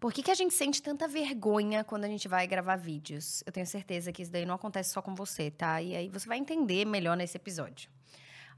Por que, que a gente sente tanta vergonha quando a gente vai gravar vídeos? Eu tenho certeza que isso daí não acontece só com você, tá? E aí você vai entender melhor nesse episódio.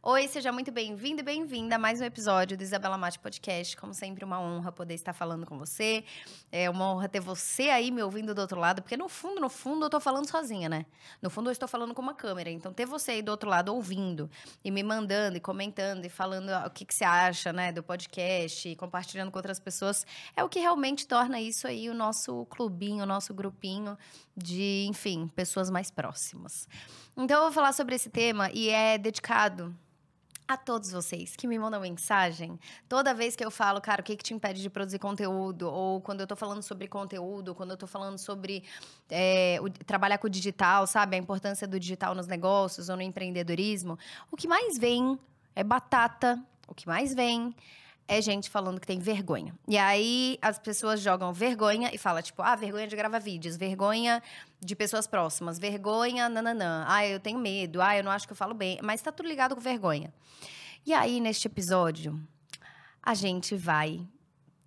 Oi, seja muito bem-vindo e bem-vinda a mais um episódio do Isabela Mate Podcast. Como sempre, uma honra poder estar falando com você. É uma honra ter você aí me ouvindo do outro lado, porque no fundo, no fundo, eu tô falando sozinha, né? No fundo, eu estou falando com uma câmera. Então, ter você aí do outro lado ouvindo e me mandando e comentando e falando o que, que você acha, né, do podcast e compartilhando com outras pessoas é o que realmente torna isso aí o nosso clubinho, o nosso grupinho de, enfim, pessoas mais próximas. Então, eu vou falar sobre esse tema e é dedicado a todos vocês que me mandam mensagem, toda vez que eu falo, cara, o que, que te impede de produzir conteúdo? Ou quando eu tô falando sobre conteúdo, quando eu tô falando sobre é, o, trabalhar com o digital, sabe? A importância do digital nos negócios ou no empreendedorismo. O que mais vem é batata, o que mais vem é gente falando que tem vergonha. E aí as pessoas jogam vergonha e fala tipo, ah, vergonha de gravar vídeos, vergonha de pessoas próximas, vergonha, nananã. Ah, eu tenho medo, ah, eu não acho que eu falo bem, mas tá tudo ligado com vergonha. E aí neste episódio a gente vai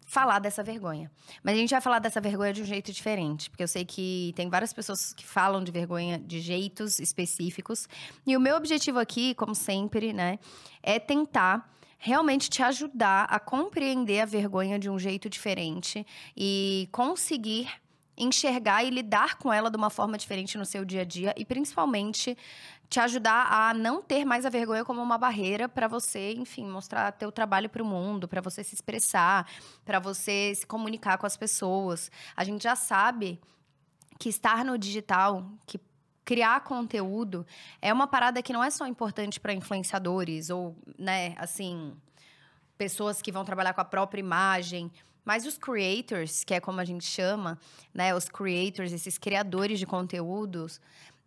falar dessa vergonha. Mas a gente vai falar dessa vergonha de um jeito diferente, porque eu sei que tem várias pessoas que falam de vergonha de jeitos específicos. E o meu objetivo aqui, como sempre, né, é tentar realmente te ajudar a compreender a vergonha de um jeito diferente e conseguir enxergar e lidar com ela de uma forma diferente no seu dia a dia e principalmente te ajudar a não ter mais a vergonha como uma barreira para você, enfim, mostrar teu trabalho para o mundo, para você se expressar, para você se comunicar com as pessoas. A gente já sabe que estar no digital, que criar conteúdo é uma parada que não é só importante para influenciadores ou, né, assim, pessoas que vão trabalhar com a própria imagem, mas os creators, que é como a gente chama, né, os creators, esses criadores de conteúdos,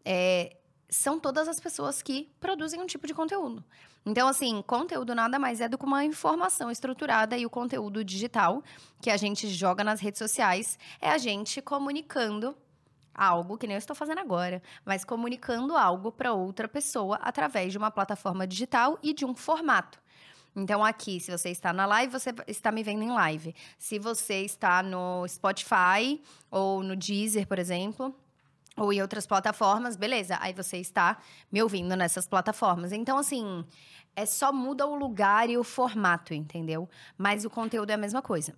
é, são todas as pessoas que produzem um tipo de conteúdo. Então, assim, conteúdo nada mais é do que uma informação estruturada e o conteúdo digital que a gente joga nas redes sociais é a gente comunicando algo que nem eu estou fazendo agora, mas comunicando algo para outra pessoa através de uma plataforma digital e de um formato. Então, aqui, se você está na live, você está me vendo em live. Se você está no Spotify ou no Deezer, por exemplo, ou em outras plataformas, beleza. Aí você está me ouvindo nessas plataformas. Então, assim, é só muda o lugar e o formato, entendeu? Mas o conteúdo é a mesma coisa.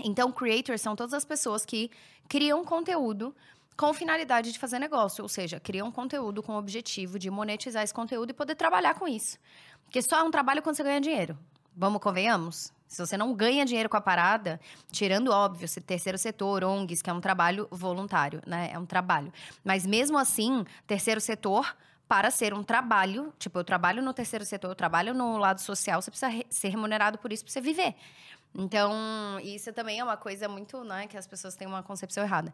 Então, creators são todas as pessoas que criam conteúdo com finalidade de fazer negócio, ou seja, criam conteúdo com o objetivo de monetizar esse conteúdo e poder trabalhar com isso. Porque só é um trabalho quando você ganha dinheiro. Vamos, convenhamos? Se você não ganha dinheiro com a parada, tirando, óbvio, se terceiro setor, ONGs, que é um trabalho voluntário, né? É um trabalho. Mas mesmo assim, terceiro setor, para ser um trabalho, tipo, eu trabalho no terceiro setor, eu trabalho no lado social, você precisa ser remunerado por isso para você viver. Então, isso também é uma coisa muito, né, que as pessoas têm uma concepção errada.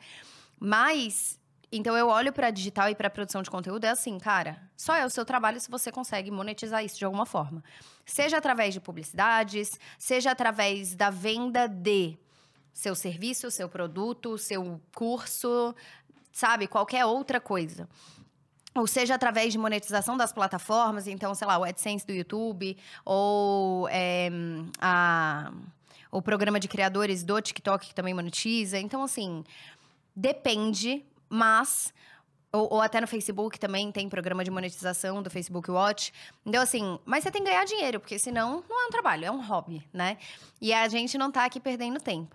Mas então eu olho para digital e para produção de conteúdo é assim, cara, só é o seu trabalho se você consegue monetizar isso de alguma forma. Seja através de publicidades, seja através da venda de seu serviço, seu produto, seu curso, sabe, qualquer outra coisa. Ou seja, através de monetização das plataformas, então, sei lá, o AdSense do YouTube, ou é, a, o programa de criadores do TikTok que também monetiza. Então, assim, depende mas ou, ou, até no Facebook também tem programa de monetização do Facebook Watch. Então, assim, mas você tem que ganhar dinheiro, porque senão não é um trabalho, é um hobby, né? E a gente não tá aqui perdendo tempo.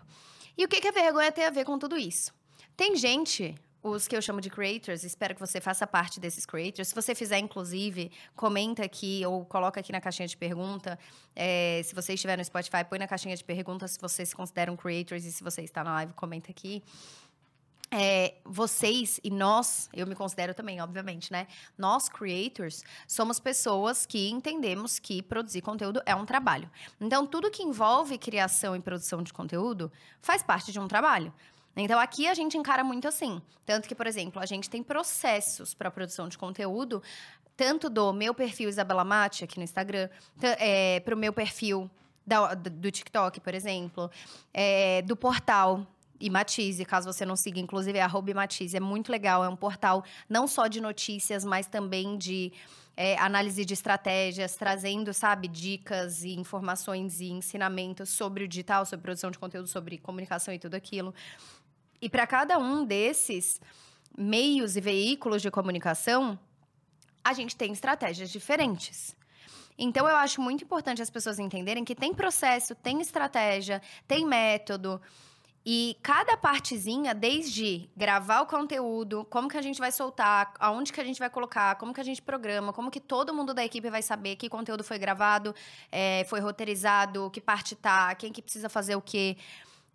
E o que, que a vergonha tem a ver com tudo isso? Tem gente, os que eu chamo de creators, espero que você faça parte desses creators. Se você fizer, inclusive, comenta aqui ou coloca aqui na caixinha de pergunta. É, se você estiver no Spotify, põe na caixinha de perguntas se vocês se consideram creators e se você está na live, comenta aqui é, vocês e nós, eu me considero também, obviamente, né? Nós, creators, somos pessoas que entendemos que produzir conteúdo é um trabalho. Então, tudo que envolve criação e produção de conteúdo faz parte de um trabalho. Então, aqui a gente encara muito assim. Tanto que, por exemplo, a gente tem processos para produção de conteúdo, tanto do meu perfil Isabela Mate aqui no Instagram, é, para o meu perfil da, do TikTok, por exemplo, é, do portal e Matize, caso você não siga, inclusive é Matize. É muito legal, é um portal não só de notícias, mas também de é, análise de estratégias, trazendo, sabe, dicas e informações e ensinamentos sobre o digital, sobre produção de conteúdo, sobre comunicação e tudo aquilo. E para cada um desses meios e veículos de comunicação, a gente tem estratégias diferentes. Então, eu acho muito importante as pessoas entenderem que tem processo, tem estratégia, tem método. E cada partezinha, desde gravar o conteúdo, como que a gente vai soltar, aonde que a gente vai colocar, como que a gente programa, como que todo mundo da equipe vai saber que conteúdo foi gravado, é, foi roteirizado, que parte tá, quem que precisa fazer o quê,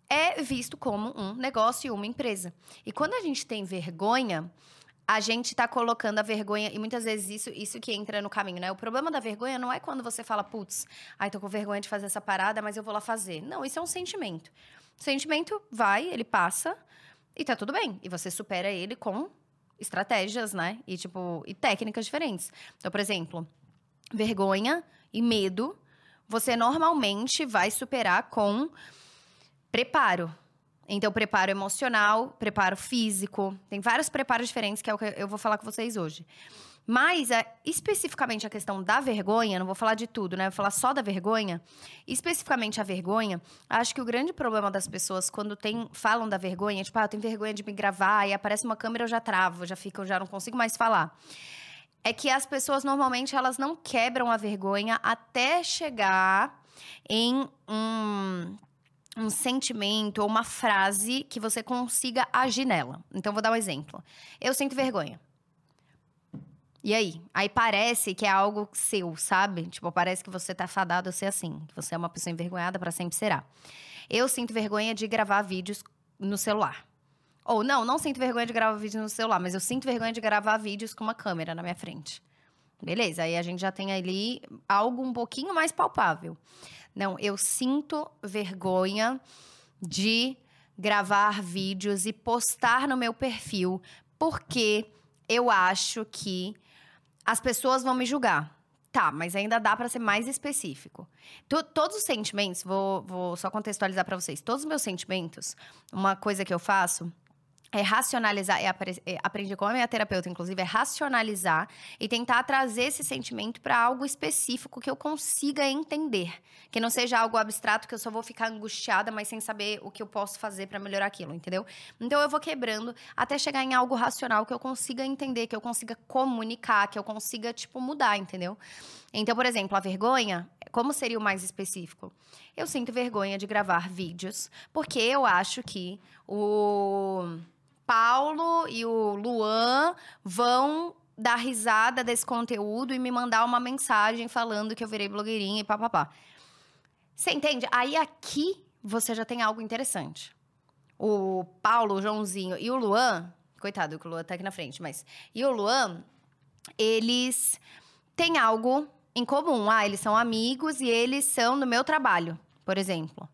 é visto como um negócio e uma empresa. E quando a gente tem vergonha, a gente tá colocando a vergonha, e muitas vezes isso, isso que entra no caminho, né? O problema da vergonha não é quando você fala, putz, ai, tô com vergonha de fazer essa parada, mas eu vou lá fazer. Não, isso é um sentimento. O sentimento vai, ele passa e tá tudo bem. E você supera ele com estratégias, né? E tipo, e técnicas diferentes. Então, por exemplo, vergonha e medo, você normalmente vai superar com preparo. Então, preparo emocional, preparo físico. Tem vários preparos diferentes que é o que eu vou falar com vocês hoje. Mas, é, especificamente a questão da vergonha, não vou falar de tudo, né? Vou falar só da vergonha. Especificamente a vergonha, acho que o grande problema das pessoas quando tem, falam da vergonha, tipo, ah, eu tenho vergonha de me gravar, e aparece uma câmera, eu já travo, já fico, eu já não consigo mais falar. É que as pessoas normalmente elas não quebram a vergonha até chegar em um um sentimento ou uma frase que você consiga agir nela. Então, vou dar um exemplo. Eu sinto vergonha. E aí? Aí parece que é algo seu, sabe? Tipo, parece que você tá fadado a ser assim. Que você é uma pessoa envergonhada para sempre será. Eu sinto vergonha de gravar vídeos no celular. Ou não, não sinto vergonha de gravar vídeos no celular, mas eu sinto vergonha de gravar vídeos com uma câmera na minha frente. Beleza, aí a gente já tem ali algo um pouquinho mais palpável. Não, eu sinto vergonha de gravar vídeos e postar no meu perfil, porque eu acho que as pessoas vão me julgar. Tá, mas ainda dá para ser mais específico. todos os sentimentos, vou, vou só contextualizar para vocês. Todos os meus sentimentos, uma coisa que eu faço é racionalizar, é, é, aprendi com a minha terapeuta, inclusive, é racionalizar e tentar trazer esse sentimento para algo específico que eu consiga entender. Que não seja algo abstrato que eu só vou ficar angustiada, mas sem saber o que eu posso fazer para melhorar aquilo, entendeu? Então eu vou quebrando até chegar em algo racional que eu consiga entender, que eu consiga comunicar, que eu consiga, tipo, mudar, entendeu? Então, por exemplo, a vergonha, como seria o mais específico? Eu sinto vergonha de gravar vídeos, porque eu acho que o Paulo e o Luan vão dar risada desse conteúdo e me mandar uma mensagem falando que eu virei blogueirinha e papapá. Você entende? Aí aqui você já tem algo interessante. O Paulo, o Joãozinho e o Luan, coitado que o Luan tá aqui na frente, mas. E o Luan, eles têm algo em comum. Ah, eles são amigos e eles são do meu trabalho, por exemplo.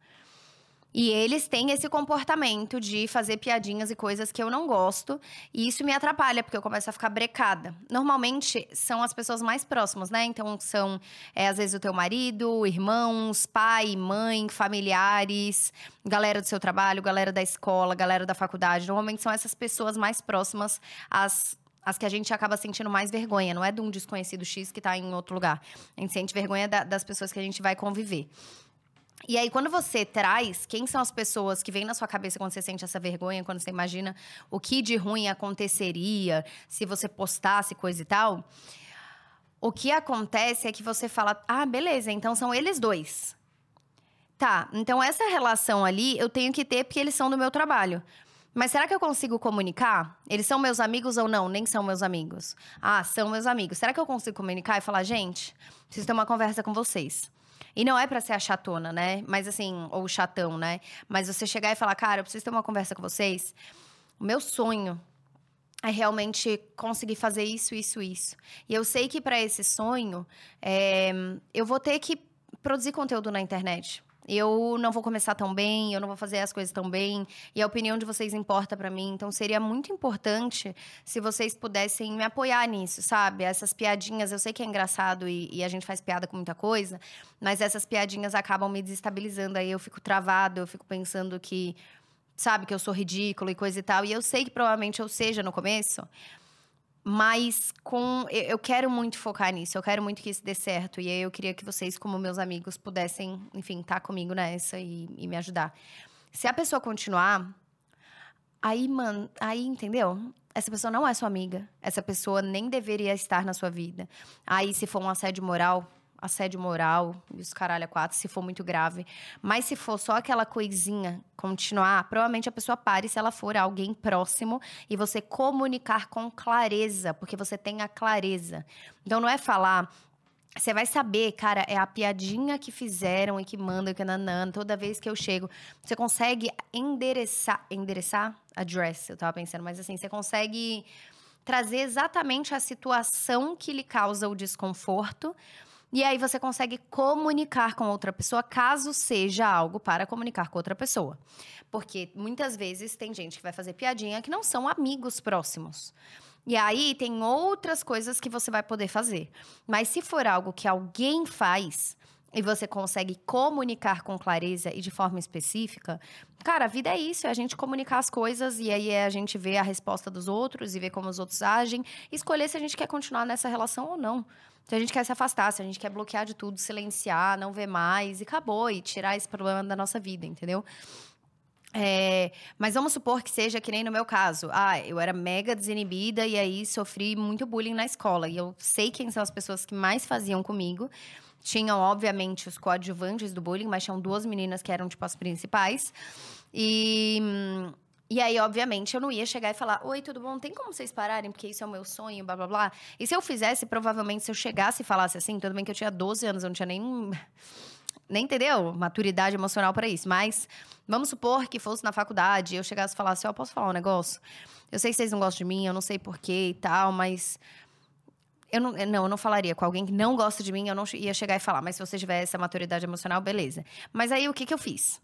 E eles têm esse comportamento de fazer piadinhas e coisas que eu não gosto. E isso me atrapalha, porque eu começo a ficar brecada. Normalmente são as pessoas mais próximas, né? Então são, é, às vezes, o teu marido, irmãos, pai, mãe, familiares, galera do seu trabalho, galera da escola, galera da faculdade. Normalmente são essas pessoas mais próximas às as que a gente acaba sentindo mais vergonha, não é de um desconhecido X que está em outro lugar. A gente sente vergonha da, das pessoas que a gente vai conviver. E aí, quando você traz quem são as pessoas que vêm na sua cabeça quando você sente essa vergonha, quando você imagina o que de ruim aconteceria se você postasse coisa e tal, o que acontece é que você fala: ah, beleza, então são eles dois. Tá, então essa relação ali eu tenho que ter porque eles são do meu trabalho. Mas será que eu consigo comunicar? Eles são meus amigos ou não? Nem são meus amigos. Ah, são meus amigos. Será que eu consigo comunicar e falar, gente, preciso ter uma conversa com vocês? E não é para ser a chatona, né? Mas assim, ou chatão, né? Mas você chegar e falar, cara, eu preciso ter uma conversa com vocês. O meu sonho é realmente conseguir fazer isso, isso, isso. E eu sei que para esse sonho, é, eu vou ter que produzir conteúdo na internet eu não vou começar tão bem, eu não vou fazer as coisas tão bem, e a opinião de vocês importa para mim. Então seria muito importante se vocês pudessem me apoiar nisso, sabe? Essas piadinhas, eu sei que é engraçado e, e a gente faz piada com muita coisa, mas essas piadinhas acabam me desestabilizando. Aí eu fico travado, eu fico pensando que sabe, que eu sou ridículo e coisa e tal. E eu sei que provavelmente eu seja no começo. Mas com eu quero muito focar nisso, eu quero muito que isso dê certo. E aí eu queria que vocês, como meus amigos, pudessem, enfim, estar tá comigo nessa e, e me ajudar. Se a pessoa continuar, aí, mano, aí, entendeu? Essa pessoa não é sua amiga. Essa pessoa nem deveria estar na sua vida. Aí, se for um assédio moral, assédio moral, e os caralho a quatro, se for muito grave. Mas se for só aquela coisinha continuar, provavelmente a pessoa pare se ela for alguém próximo e você comunicar com clareza, porque você tem a clareza. Então não é falar. Você vai saber, cara, é a piadinha que fizeram e que mandam, que nanã, toda vez que eu chego. Você consegue endereçar. Endereçar? Address, eu tava pensando, mas assim, você consegue trazer exatamente a situação que lhe causa o desconforto e aí você consegue comunicar com outra pessoa, caso seja algo para comunicar com outra pessoa. Porque muitas vezes tem gente que vai fazer piadinha que não são amigos próximos. E aí tem outras coisas que você vai poder fazer. Mas se for algo que alguém faz, e você consegue comunicar com clareza e de forma específica, cara, a vida é isso, é a gente comunicar as coisas e aí é a gente ver a resposta dos outros e ver como os outros agem, escolher se a gente quer continuar nessa relação ou não. Se a gente quer se afastar, se a gente quer bloquear de tudo, silenciar, não ver mais e acabou, e tirar esse problema da nossa vida, entendeu? É, mas vamos supor que seja que nem no meu caso. Ah, eu era mega desinibida e aí sofri muito bullying na escola. E eu sei quem são as pessoas que mais faziam comigo. Tinham, obviamente, os coadjuvantes do bullying, mas tinham duas meninas que eram, tipo, as principais. E. E aí, obviamente, eu não ia chegar e falar: Oi, tudo bom? Tem como vocês pararem? Porque isso é o meu sonho, blá blá blá. E se eu fizesse, provavelmente, se eu chegasse e falasse assim, tudo bem que eu tinha 12 anos, eu não tinha nem. Nem entendeu? Maturidade emocional para isso. Mas vamos supor que fosse na faculdade, eu chegasse e falasse: Ó, oh, posso falar um negócio? Eu sei que vocês não gostam de mim, eu não sei porquê e tal, mas. Eu não, não, eu não falaria com alguém que não gosta de mim, eu não ia chegar e falar, mas se você tiver essa maturidade emocional, beleza. Mas aí o que, que eu fiz?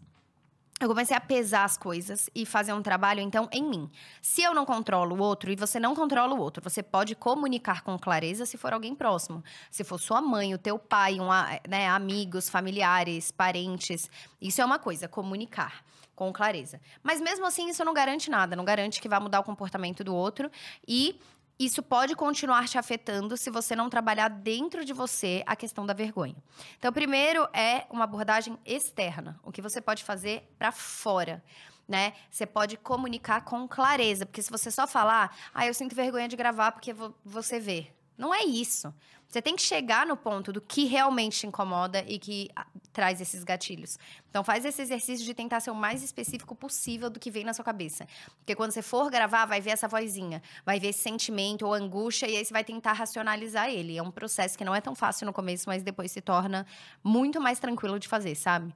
Eu comecei a pesar as coisas e fazer um trabalho, então, em mim. Se eu não controlo o outro e você não controla o outro, você pode comunicar com clareza se for alguém próximo. Se for sua mãe, o teu pai, um, né, amigos, familiares, parentes. Isso é uma coisa, comunicar com clareza. Mas mesmo assim, isso não garante nada, não garante que vai mudar o comportamento do outro. E isso pode continuar te afetando se você não trabalhar dentro de você a questão da vergonha. Então, primeiro é uma abordagem externa, o que você pode fazer para fora. Né? Você pode comunicar com clareza, porque se você só falar, ah, eu sinto vergonha de gravar porque você vê. Não é isso. Você tem que chegar no ponto do que realmente te incomoda e que ah, traz esses gatilhos. Então faz esse exercício de tentar ser o mais específico possível do que vem na sua cabeça. Porque quando você for gravar, vai ver essa vozinha, vai ver esse sentimento ou angústia e aí você vai tentar racionalizar ele. É um processo que não é tão fácil no começo, mas depois se torna muito mais tranquilo de fazer, sabe?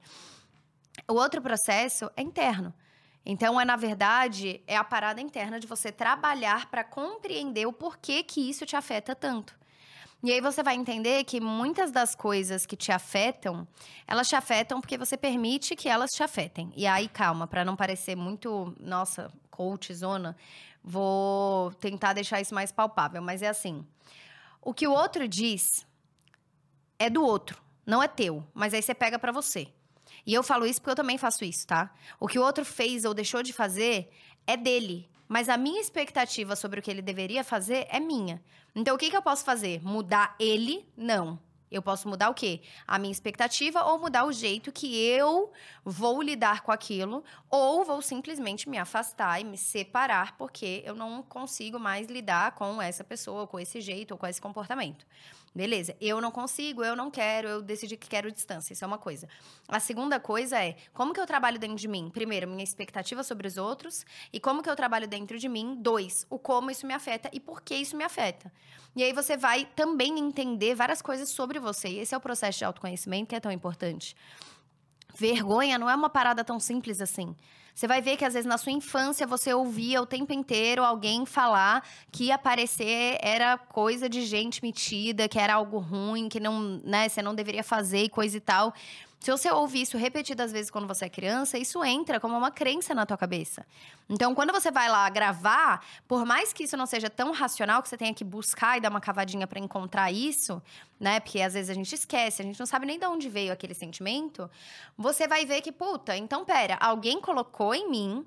O outro processo é interno. Então, é na verdade, é a parada interna de você trabalhar para compreender o porquê que isso te afeta tanto. E aí você vai entender que muitas das coisas que te afetam, elas te afetam porque você permite que elas te afetem. E aí, calma, para não parecer muito, nossa, coach zona, vou tentar deixar isso mais palpável, mas é assim. O que o outro diz é do outro, não é teu, mas aí você pega para você. E eu falo isso porque eu também faço isso, tá? O que o outro fez ou deixou de fazer é dele. Mas a minha expectativa sobre o que ele deveria fazer é minha. Então, o que, que eu posso fazer? Mudar ele? Não. Eu posso mudar o quê? A minha expectativa ou mudar o jeito que eu vou lidar com aquilo, ou vou simplesmente me afastar e me separar porque eu não consigo mais lidar com essa pessoa, com esse jeito ou com esse comportamento. Beleza, eu não consigo, eu não quero, eu decidi que quero distância. Isso é uma coisa. A segunda coisa é como que eu trabalho dentro de mim? Primeiro, minha expectativa sobre os outros. E como que eu trabalho dentro de mim? Dois, o como isso me afeta e por que isso me afeta. E aí você vai também entender várias coisas sobre você. E esse é o processo de autoconhecimento que é tão importante. Vergonha não é uma parada tão simples assim. Você vai ver que às vezes na sua infância você ouvia o tempo inteiro alguém falar que aparecer era coisa de gente metida, que era algo ruim, que não, né, você não deveria fazer e coisa e tal. Se você ouve isso repetidas vezes quando você é criança, isso entra como uma crença na tua cabeça. Então, quando você vai lá gravar, por mais que isso não seja tão racional que você tenha que buscar e dar uma cavadinha para encontrar isso, né? Porque às vezes a gente esquece, a gente não sabe nem de onde veio aquele sentimento. Você vai ver que, puta, então pera, alguém colocou em mim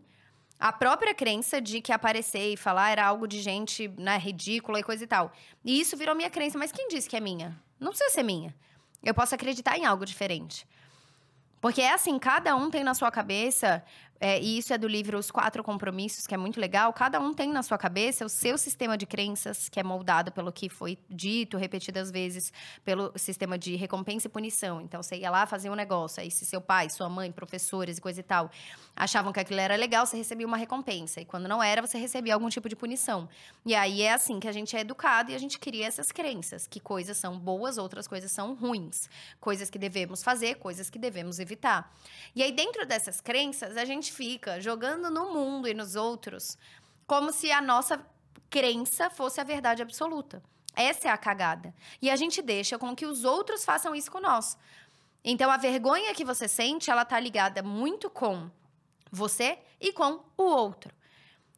A própria crença de que aparecer e falar era algo de gente né, ridícula e coisa e tal. E isso virou minha crença. Mas quem disse que é minha? Não precisa ser minha. Eu posso acreditar em algo diferente. Porque é assim, cada um tem na sua cabeça é, e isso é do livro Os Quatro Compromissos, que é muito legal. Cada um tem na sua cabeça o seu sistema de crenças, que é moldado pelo que foi dito repetidas vezes, pelo sistema de recompensa e punição. Então, você ia lá fazer um negócio, aí se seu pai, sua mãe, professores e coisa e tal, achavam que aquilo era legal, você recebia uma recompensa. E quando não era, você recebia algum tipo de punição. E aí é assim que a gente é educado e a gente cria essas crenças, que coisas são boas, outras coisas são ruins. Coisas que devemos fazer, coisas que devemos evitar. E aí, dentro dessas crenças, a gente fica jogando no mundo e nos outros como se a nossa crença fosse a verdade absoluta. Essa é a cagada. E a gente deixa com que os outros façam isso com nós. Então a vergonha que você sente, ela tá ligada muito com você e com o outro.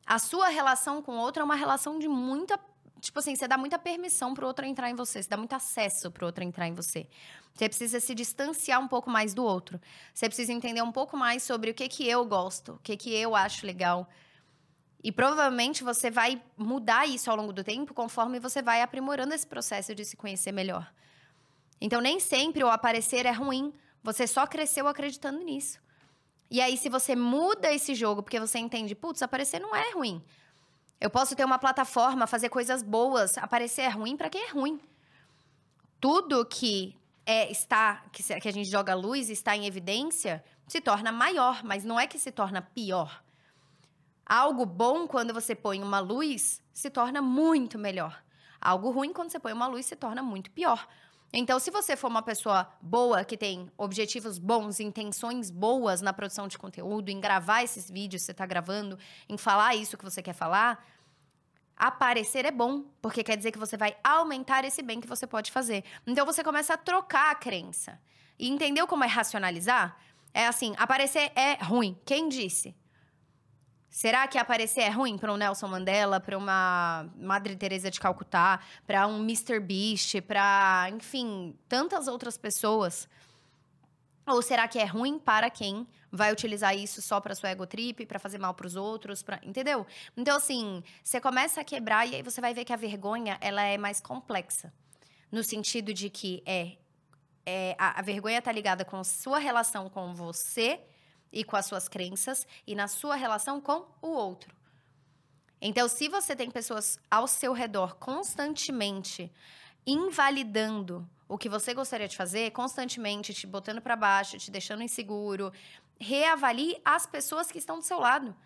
A sua relação com o outro é uma relação de muita tipo assim, você dá muita permissão pro outro entrar em você, você dá muito acesso pro outro entrar em você. Você precisa se distanciar um pouco mais do outro. Você precisa entender um pouco mais sobre o que que eu gosto, o que que eu acho legal. E provavelmente você vai mudar isso ao longo do tempo conforme você vai aprimorando esse processo de se conhecer melhor. Então nem sempre o aparecer é ruim, você só cresceu acreditando nisso. E aí se você muda esse jogo porque você entende, putz, aparecer não é ruim. Eu posso ter uma plataforma, fazer coisas boas, aparecer é ruim para quem é ruim. Tudo que é está que, que a gente joga luz está em evidência se torna maior, mas não é que se torna pior. Algo bom quando você põe uma luz se torna muito melhor. Algo ruim quando você põe uma luz se torna muito pior. Então, se você for uma pessoa boa, que tem objetivos bons, intenções boas na produção de conteúdo, em gravar esses vídeos que você está gravando, em falar isso que você quer falar, aparecer é bom, porque quer dizer que você vai aumentar esse bem que você pode fazer. Então, você começa a trocar a crença. E entendeu como é racionalizar? É assim, aparecer é ruim. Quem disse? Será que aparecer é ruim para um Nelson Mandela, para uma Madre Teresa de Calcutá, para um Mr. Beast, para, enfim, tantas outras pessoas? Ou será que é ruim para quem vai utilizar isso só para sua ego trip, para fazer mal para os outros, pra... entendeu? Então assim, você começa a quebrar e aí você vai ver que a vergonha, ela é mais complexa. No sentido de que é, é a, a vergonha está ligada com sua relação com você e com as suas crenças e na sua relação com o outro. Então, se você tem pessoas ao seu redor constantemente invalidando o que você gostaria de fazer, constantemente te botando para baixo, te deixando inseguro, reavalie as pessoas que estão do seu lado.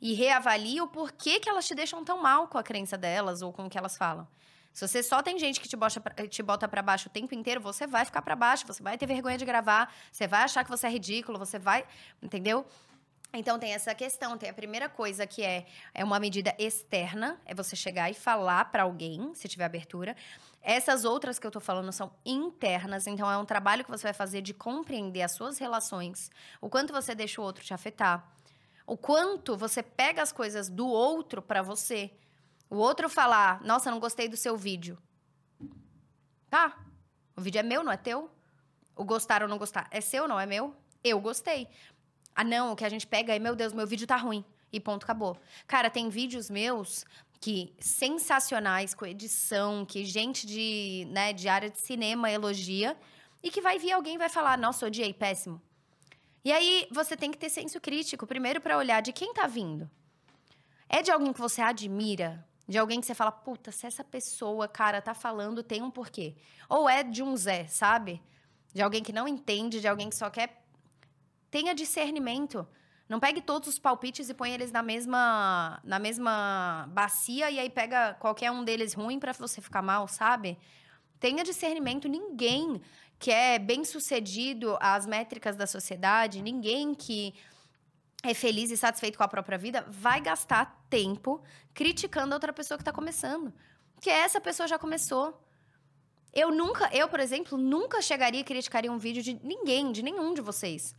E reavalie o porquê que elas te deixam tão mal com a crença delas ou com o que elas falam. Se você só tem gente que te bota, pra, te bota para baixo o tempo inteiro, você vai ficar para baixo, você vai ter vergonha de gravar, você vai achar que você é ridículo, você vai. Entendeu? Então tem essa questão, tem a primeira coisa que é, é uma medida externa, é você chegar e falar para alguém, se tiver abertura. Essas outras que eu tô falando são internas, então é um trabalho que você vai fazer de compreender as suas relações, o quanto você deixa o outro te afetar, o quanto você pega as coisas do outro para você. O outro falar, nossa, não gostei do seu vídeo. Tá. O vídeo é meu, não é teu? O gostar ou não gostar é seu, não é meu? Eu gostei. Ah, não, o que a gente pega é, meu Deus, meu vídeo tá ruim. E ponto, acabou. Cara, tem vídeos meus que sensacionais, com edição, que gente de, né, de área de cinema elogia, e que vai vir alguém vai falar, nossa, odiei, péssimo. E aí você tem que ter senso crítico, primeiro para olhar de quem tá vindo. É de alguém que você admira? De alguém que você fala, puta, se essa pessoa, cara, tá falando, tem um porquê. Ou é de um Zé, sabe? De alguém que não entende, de alguém que só quer. Tenha discernimento. Não pegue todos os palpites e põe eles na mesma, na mesma bacia e aí pega qualquer um deles ruim para você ficar mal, sabe? Tenha discernimento. Ninguém que é bem sucedido às métricas da sociedade, ninguém que é feliz e satisfeito com a própria vida, vai gastar tempo criticando a outra pessoa que está começando. Que essa pessoa já começou. Eu nunca, eu, por exemplo, nunca chegaria e criticaria um vídeo de ninguém, de nenhum de vocês.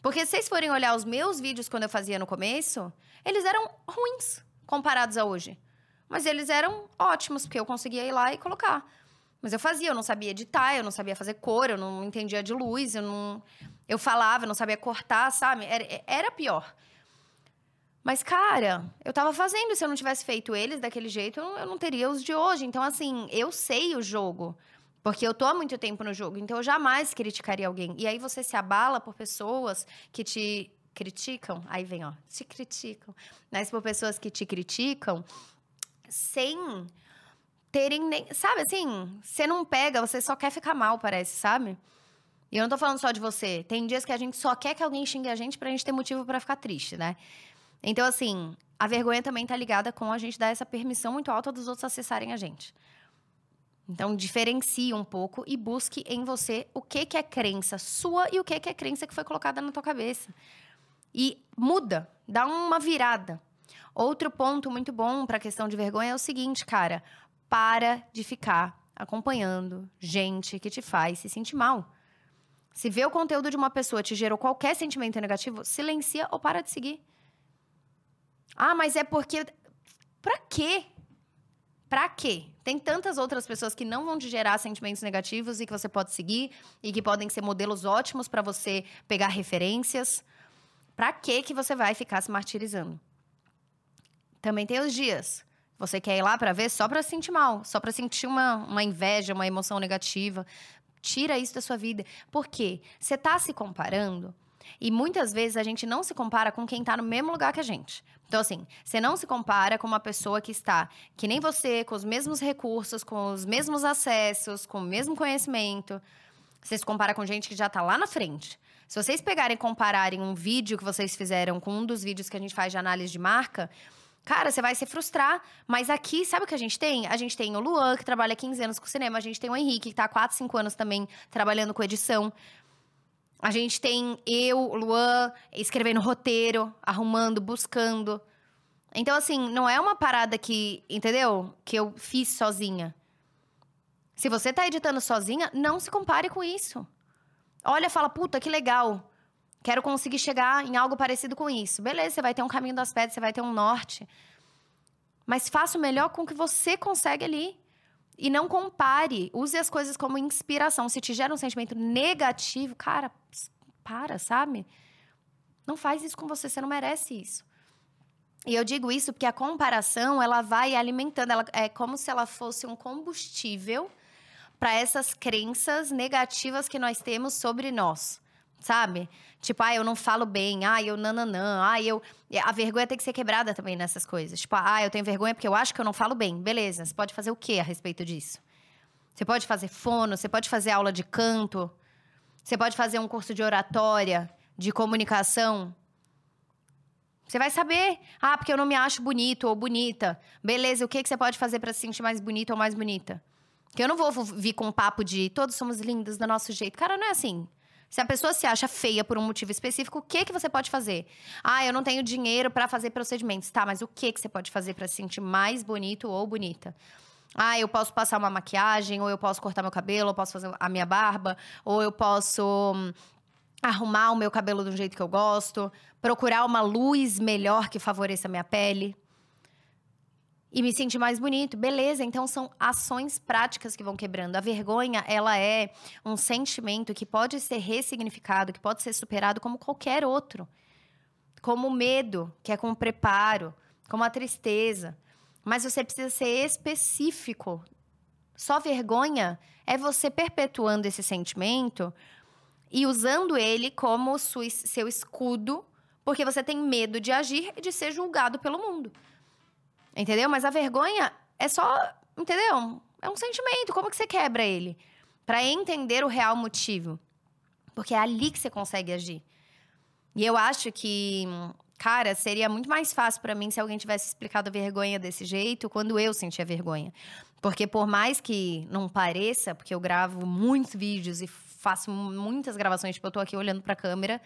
Porque se vocês forem olhar os meus vídeos quando eu fazia no começo, eles eram ruins comparados a hoje. Mas eles eram ótimos, porque eu conseguia ir lá e colocar. Mas eu fazia, eu não sabia editar, eu não sabia fazer cor, eu não entendia de luz, eu não. Eu falava, eu não sabia cortar, sabe? Era, era pior. Mas, cara, eu tava fazendo. Se eu não tivesse feito eles daquele jeito, eu não teria os de hoje. Então, assim, eu sei o jogo. Porque eu tô há muito tempo no jogo. Então, eu jamais criticaria alguém. E aí, você se abala por pessoas que te criticam. Aí vem, ó, te criticam. Mas por pessoas que te criticam sem terem nem. Sabe assim? Você não pega, você só quer ficar mal, parece, sabe? E eu não tô falando só de você. Tem dias que a gente só quer que alguém xingue a gente pra gente ter motivo para ficar triste, né? Então, assim, a vergonha também tá ligada com a gente dar essa permissão muito alta dos outros acessarem a gente. Então, diferencie um pouco e busque em você o que, que é crença sua e o que, que é crença que foi colocada na tua cabeça. E muda, dá uma virada. Outro ponto muito bom para a questão de vergonha é o seguinte, cara: para de ficar acompanhando gente que te faz se sentir mal. Se vê o conteúdo de uma pessoa te gerou qualquer sentimento negativo, silencia ou para de seguir. Ah, mas é porque. Pra quê? Pra quê? Tem tantas outras pessoas que não vão te gerar sentimentos negativos e que você pode seguir e que podem ser modelos ótimos para você pegar referências. Pra que que você vai ficar se martirizando? Também tem os dias. Você quer ir lá para ver só para sentir mal, só para sentir uma, uma inveja, uma emoção negativa. Tira isso da sua vida. Por quê? Você tá se comparando e muitas vezes a gente não se compara com quem tá no mesmo lugar que a gente. Então, assim, você não se compara com uma pessoa que está, que nem você, com os mesmos recursos, com os mesmos acessos, com o mesmo conhecimento. Você se compara com gente que já tá lá na frente. Se vocês pegarem e compararem um vídeo que vocês fizeram com um dos vídeos que a gente faz de análise de marca, Cara, você vai se frustrar. Mas aqui, sabe o que a gente tem? A gente tem o Luan, que trabalha 15 anos com cinema. A gente tem o Henrique, que tá há 4, 5 anos também trabalhando com edição. A gente tem eu, Luan, escrevendo roteiro, arrumando, buscando. Então, assim, não é uma parada que, entendeu? Que eu fiz sozinha. Se você tá editando sozinha, não se compare com isso. Olha, fala, puta, que legal. Quero conseguir chegar em algo parecido com isso. Beleza, você vai ter um caminho das pedras, você vai ter um norte. Mas faça o melhor com o que você consegue ali. E não compare. Use as coisas como inspiração. Se te gera um sentimento negativo, cara, para, sabe? Não faz isso com você, você não merece isso. E eu digo isso porque a comparação, ela vai alimentando, ela é como se ela fosse um combustível para essas crenças negativas que nós temos sobre nós sabe? Tipo, ah, eu não falo bem, ah, eu nananã, ah, eu. A vergonha tem que ser quebrada também nessas coisas. Tipo, ah, eu tenho vergonha porque eu acho que eu não falo bem. Beleza, você pode fazer o que a respeito disso? Você pode fazer fono, você pode fazer aula de canto, você pode fazer um curso de oratória, de comunicação. Você vai saber. Ah, porque eu não me acho bonito ou bonita. Beleza, o que, que você pode fazer para se sentir mais bonito ou mais bonita? Que eu não vou vir com um papo de todos somos lindos do nosso jeito. Cara, não é assim. Se a pessoa se acha feia por um motivo específico, o que que você pode fazer? Ah, eu não tenho dinheiro para fazer procedimentos. Tá, mas o que que você pode fazer para se sentir mais bonito ou bonita? Ah, eu posso passar uma maquiagem, ou eu posso cortar meu cabelo, ou posso fazer a minha barba, ou eu posso hum, arrumar o meu cabelo do jeito que eu gosto, procurar uma luz melhor que favoreça a minha pele e me sentir mais bonito. Beleza, então são ações práticas que vão quebrando. A vergonha, ela é um sentimento que pode ser ressignificado, que pode ser superado como qualquer outro. Como o medo, que é com o preparo, como a tristeza. Mas você precisa ser específico. Só vergonha é você perpetuando esse sentimento e usando ele como seu escudo, porque você tem medo de agir e de ser julgado pelo mundo. Entendeu? Mas a vergonha é só, entendeu? É um sentimento. Como que você quebra ele? Para entender o real motivo. Porque é ali que você consegue agir. E eu acho que, cara, seria muito mais fácil para mim se alguém tivesse explicado a vergonha desse jeito quando eu sentia vergonha. Porque por mais que não pareça, porque eu gravo muitos vídeos e faço muitas gravações, tipo, eu tô aqui olhando pra câmera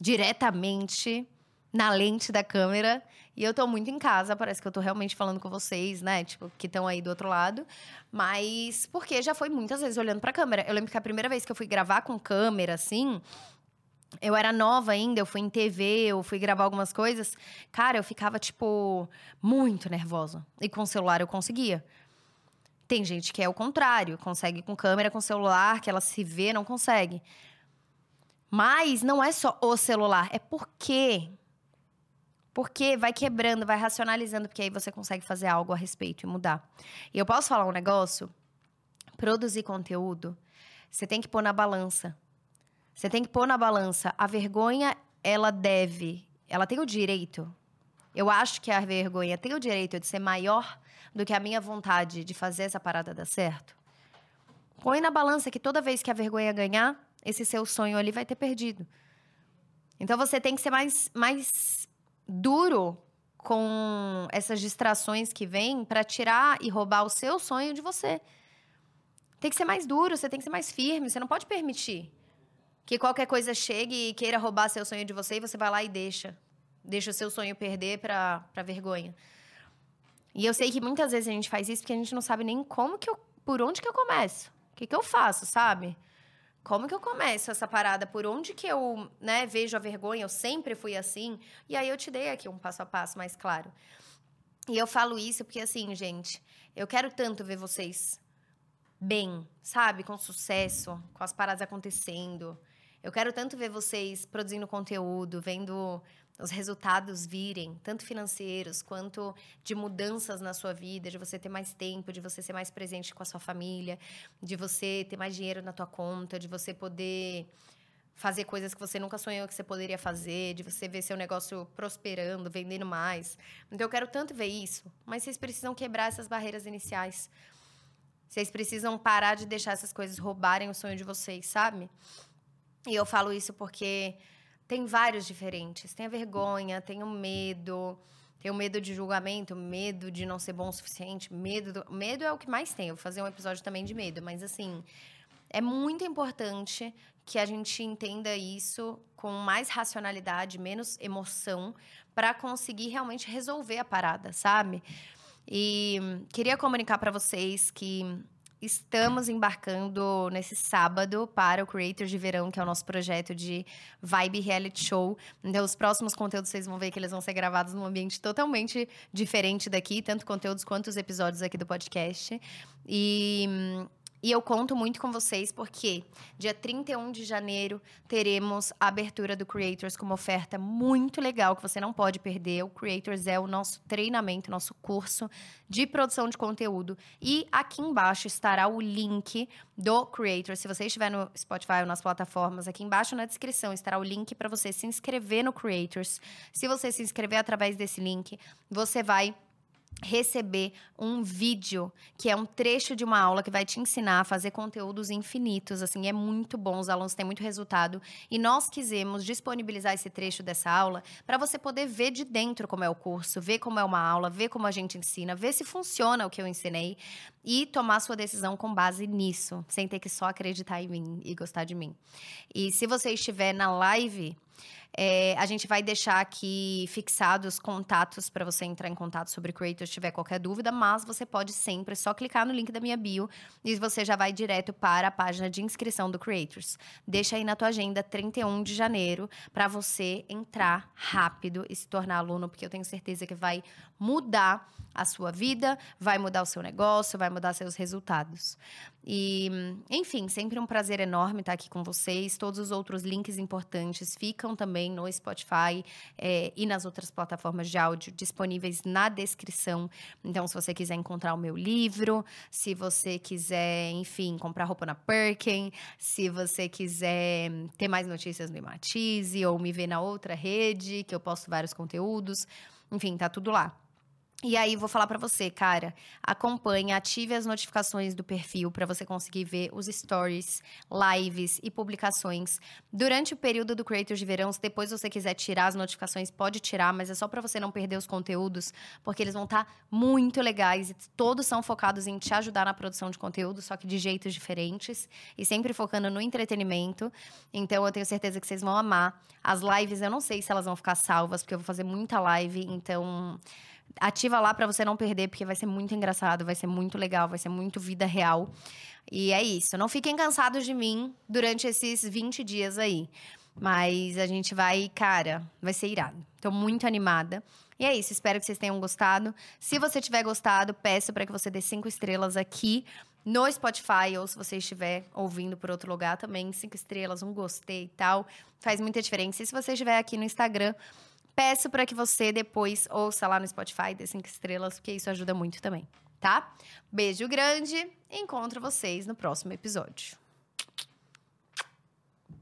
diretamente na lente da câmera. E eu tô muito em casa, parece que eu tô realmente falando com vocês, né? Tipo, que estão aí do outro lado. Mas porque já foi muitas vezes olhando pra câmera. Eu lembro que a primeira vez que eu fui gravar com câmera, assim. Eu era nova ainda, eu fui em TV, eu fui gravar algumas coisas. Cara, eu ficava, tipo, muito nervosa. E com o celular eu conseguia. Tem gente que é o contrário, consegue com câmera, com celular, que ela se vê, não consegue. Mas não é só o celular, é porque Porque vai quebrando, vai racionalizando, porque aí você consegue fazer algo a respeito e mudar. E eu posso falar um negócio? Produzir conteúdo, você tem que pôr na balança. Você tem que pôr na balança. A vergonha, ela deve, ela tem o direito. Eu acho que a vergonha tem o direito de ser maior do que a minha vontade de fazer essa parada dar certo. Põe na balança que toda vez que a vergonha ganhar, esse seu sonho ali vai ter perdido. Então você tem que ser mais, mais duro com essas distrações que vêm para tirar e roubar o seu sonho de você. Tem que ser mais duro, você tem que ser mais firme, você não pode permitir que qualquer coisa chegue e queira roubar seu sonho de você e você vai lá e deixa. Deixa o seu sonho perder para vergonha. E eu sei que muitas vezes a gente faz isso porque a gente não sabe nem como que eu. Por onde que eu começo? O que, que eu faço, sabe? Como que eu começo essa parada? Por onde que eu né, vejo a vergonha? Eu sempre fui assim. E aí eu te dei aqui um passo a passo mais claro. E eu falo isso porque, assim, gente, eu quero tanto ver vocês bem, sabe? Com sucesso, com as paradas acontecendo. Eu quero tanto ver vocês produzindo conteúdo, vendo os resultados virem, tanto financeiros quanto de mudanças na sua vida, de você ter mais tempo, de você ser mais presente com a sua família, de você ter mais dinheiro na tua conta, de você poder fazer coisas que você nunca sonhou que você poderia fazer, de você ver seu negócio prosperando, vendendo mais. Então eu quero tanto ver isso, mas vocês precisam quebrar essas barreiras iniciais. Vocês precisam parar de deixar essas coisas roubarem o sonho de vocês, sabe? E eu falo isso porque tem vários diferentes. Tem a vergonha, tem o medo, tem o medo de julgamento, medo de não ser bom o suficiente, medo. Do... Medo é o que mais tem. Eu vou fazer um episódio também de medo, mas assim, é muito importante que a gente entenda isso com mais racionalidade, menos emoção, para conseguir realmente resolver a parada, sabe? E queria comunicar para vocês que Estamos embarcando nesse sábado para o Creators de Verão, que é o nosso projeto de Vibe Reality Show. Então, os próximos conteúdos vocês vão ver que eles vão ser gravados num ambiente totalmente diferente daqui, tanto conteúdos quanto os episódios aqui do podcast. E e eu conto muito com vocês porque dia 31 de janeiro teremos a abertura do Creators com uma oferta muito legal que você não pode perder. O Creators é o nosso treinamento, nosso curso de produção de conteúdo. E aqui embaixo estará o link do Creators. Se você estiver no Spotify ou nas plataformas, aqui embaixo na descrição estará o link para você se inscrever no Creators. Se você se inscrever através desse link, você vai receber um vídeo que é um trecho de uma aula que vai te ensinar a fazer conteúdos infinitos, assim, é muito bom, os alunos têm muito resultado e nós quisemos disponibilizar esse trecho dessa aula para você poder ver de dentro como é o curso, ver como é uma aula, ver como a gente ensina, ver se funciona o que eu ensinei e tomar sua decisão com base nisso, sem ter que só acreditar em mim e gostar de mim. E se você estiver na live, é, a gente vai deixar aqui fixados contatos para você entrar em contato sobre Creators se tiver qualquer dúvida, mas você pode sempre só clicar no link da minha bio e você já vai direto para a página de inscrição do Creators. Deixa aí na tua agenda 31 de janeiro para você entrar rápido e se tornar aluno, porque eu tenho certeza que vai mudar a sua vida, vai mudar o seu negócio, vai mudar seus resultados. E, enfim, sempre um prazer enorme estar aqui com vocês. Todos os outros links importantes ficam também no Spotify é, e nas outras plataformas de áudio disponíveis na descrição. Então, se você quiser encontrar o meu livro, se você quiser, enfim, comprar roupa na Perkin, se você quiser ter mais notícias no Imatize ou me ver na outra rede, que eu posto vários conteúdos, enfim, tá tudo lá. E aí, vou falar para você, cara, acompanhe, ative as notificações do perfil para você conseguir ver os stories, lives e publicações. Durante o período do Creators de Verão, se depois você quiser tirar as notificações, pode tirar, mas é só para você não perder os conteúdos, porque eles vão estar tá muito legais e todos são focados em te ajudar na produção de conteúdo, só que de jeitos diferentes e sempre focando no entretenimento. Então, eu tenho certeza que vocês vão amar. As lives, eu não sei se elas vão ficar salvas, porque eu vou fazer muita live, então ativa lá para você não perder, porque vai ser muito engraçado, vai ser muito legal, vai ser muito vida real. E é isso. Não fiquem cansados de mim durante esses 20 dias aí. Mas a gente vai, cara, vai ser irado. Tô muito animada. E é isso, espero que vocês tenham gostado. Se você tiver gostado, peço para que você dê cinco estrelas aqui no Spotify, ou se você estiver ouvindo por outro lugar também, cinco estrelas, um gostei e tal. Faz muita diferença. E se você estiver aqui no Instagram, Peço para que você depois ouça lá no Spotify, dê cinco estrelas, porque isso ajuda muito também, tá? Beijo grande encontro vocês no próximo episódio.